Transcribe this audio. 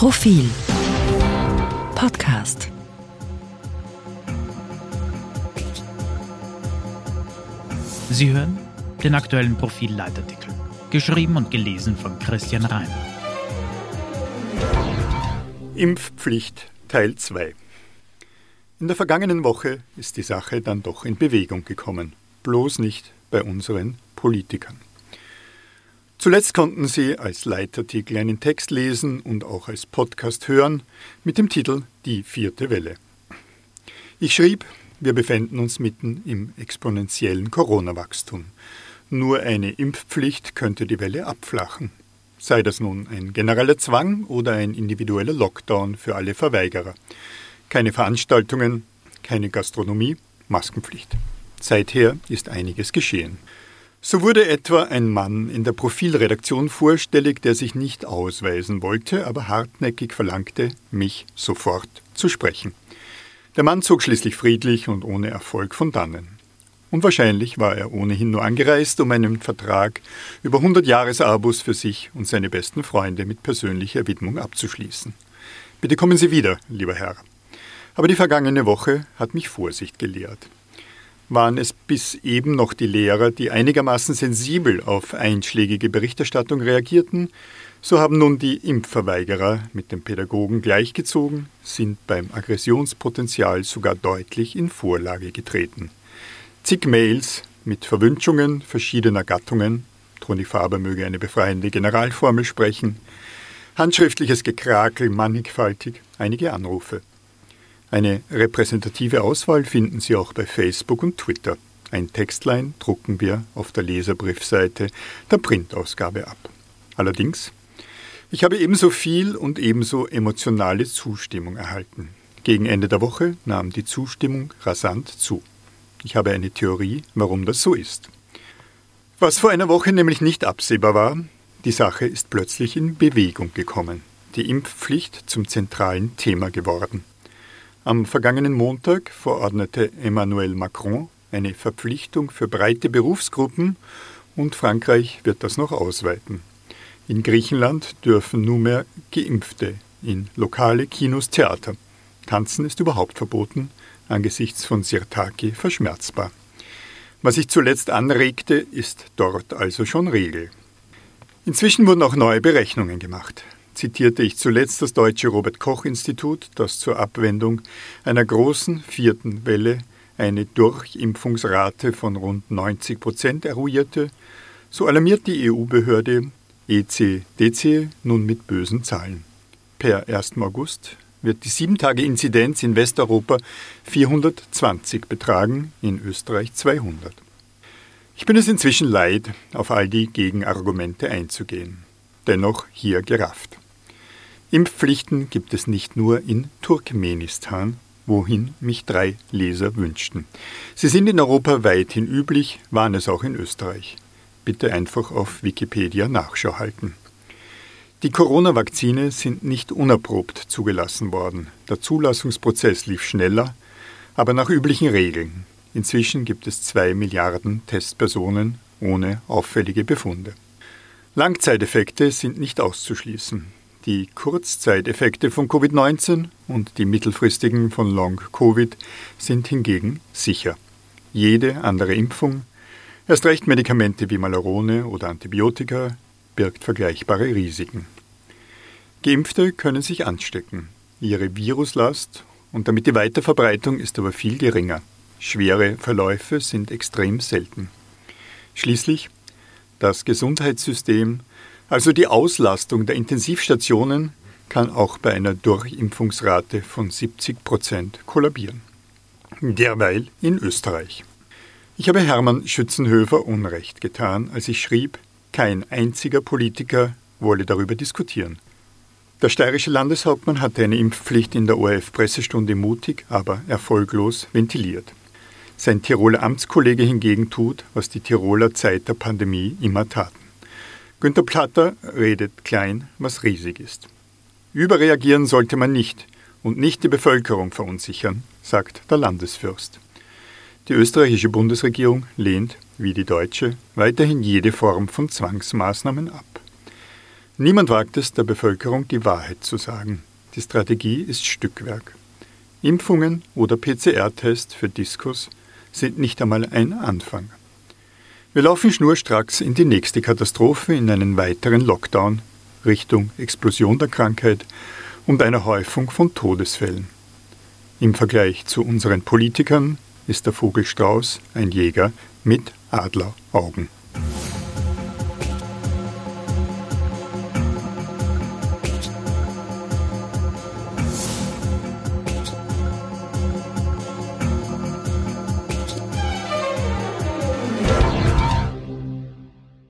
Profil Podcast Sie hören den aktuellen Profil-Leitartikel, geschrieben und gelesen von Christian Reim. Impfpflicht Teil 2 In der vergangenen Woche ist die Sache dann doch in Bewegung gekommen, bloß nicht bei unseren Politikern. Zuletzt konnten Sie als Leitartikel einen Text lesen und auch als Podcast hören mit dem Titel Die vierte Welle. Ich schrieb, wir befinden uns mitten im exponentiellen Corona-Wachstum. Nur eine Impfpflicht könnte die Welle abflachen. Sei das nun ein genereller Zwang oder ein individueller Lockdown für alle Verweigerer. Keine Veranstaltungen, keine Gastronomie, Maskenpflicht. Seither ist einiges geschehen. So wurde etwa ein Mann in der Profilredaktion vorstellig, der sich nicht ausweisen wollte, aber hartnäckig verlangte, mich sofort zu sprechen. Der Mann zog schließlich friedlich und ohne Erfolg von dannen. Und wahrscheinlich war er ohnehin nur angereist, um einen Vertrag über 100 Jahresabos für sich und seine besten Freunde mit persönlicher Widmung abzuschließen. Bitte kommen Sie wieder, lieber Herr. Aber die vergangene Woche hat mich Vorsicht gelehrt waren es bis eben noch die Lehrer, die einigermaßen sensibel auf einschlägige Berichterstattung reagierten, so haben nun die Impfverweigerer mit den Pädagogen gleichgezogen, sind beim Aggressionspotenzial sogar deutlich in Vorlage getreten. Zig Mails mit Verwünschungen verschiedener Gattungen, Toni Faber möge eine befreiende Generalformel sprechen, handschriftliches Gekrakel mannigfaltig, einige Anrufe. Eine repräsentative Auswahl finden Sie auch bei Facebook und Twitter. Ein Textlein drucken wir auf der Leserbriefseite der Printausgabe ab. Allerdings, ich habe ebenso viel und ebenso emotionale Zustimmung erhalten. Gegen Ende der Woche nahm die Zustimmung rasant zu. Ich habe eine Theorie, warum das so ist. Was vor einer Woche nämlich nicht absehbar war, die Sache ist plötzlich in Bewegung gekommen. Die Impfpflicht zum zentralen Thema geworden. Am vergangenen Montag verordnete Emmanuel Macron eine Verpflichtung für breite Berufsgruppen und Frankreich wird das noch ausweiten. In Griechenland dürfen nunmehr Geimpfte in lokale Kinos, Theater. Tanzen ist überhaupt verboten, angesichts von Sirtaki verschmerzbar. Was sich zuletzt anregte, ist dort also schon Regel. Inzwischen wurden auch neue Berechnungen gemacht zitierte ich zuletzt das deutsche Robert Koch Institut, das zur Abwendung einer großen vierten Welle eine Durchimpfungsrate von rund 90 Prozent eruierte, so alarmiert die EU-Behörde ECDC nun mit bösen Zahlen. Per 1. August wird die 7-Tage-Inzidenz in Westeuropa 420 betragen, in Österreich 200. Ich bin es inzwischen leid, auf all die Gegenargumente einzugehen. Dennoch hier gerafft. Impfpflichten gibt es nicht nur in Turkmenistan, wohin mich drei Leser wünschten. Sie sind in Europa weithin üblich, waren es auch in Österreich. Bitte einfach auf Wikipedia Nachschau halten. Die Corona-Vakzine sind nicht unerprobt zugelassen worden. Der Zulassungsprozess lief schneller, aber nach üblichen Regeln. Inzwischen gibt es zwei Milliarden Testpersonen ohne auffällige Befunde. Langzeiteffekte sind nicht auszuschließen. Die Kurzzeiteffekte von Covid-19 und die mittelfristigen von Long-Covid sind hingegen sicher. Jede andere Impfung, erst recht Medikamente wie Malarone oder Antibiotika, birgt vergleichbare Risiken. Geimpfte können sich anstecken. Ihre Viruslast und damit die Weiterverbreitung ist aber viel geringer. Schwere Verläufe sind extrem selten. Schließlich, das Gesundheitssystem also die Auslastung der Intensivstationen kann auch bei einer Durchimpfungsrate von 70 Prozent kollabieren. Derweil in Österreich. Ich habe Hermann Schützenhöfer Unrecht getan, als ich schrieb, kein einziger Politiker wolle darüber diskutieren. Der steirische Landeshauptmann hatte eine Impfpflicht in der ORF-Pressestunde mutig, aber erfolglos ventiliert. Sein Tiroler Amtskollege hingegen tut, was die Tiroler Zeit der Pandemie immer taten. Günter Platter redet klein, was riesig ist. Überreagieren sollte man nicht und nicht die Bevölkerung verunsichern, sagt der Landesfürst. Die österreichische Niemand wagt es, der Bevölkerung die Wahrheit zu sagen. Die Strategie ist Stückwerk. Impfungen oder PCR-Test für Diskus sind nicht einmal ein Anfang. Wir laufen schnurstracks in die nächste Katastrophe, in einen weiteren Lockdown Richtung Explosion der Krankheit und einer Häufung von Todesfällen. Im Vergleich zu unseren Politikern ist der Vogelstrauß ein Jäger mit Adleraugen.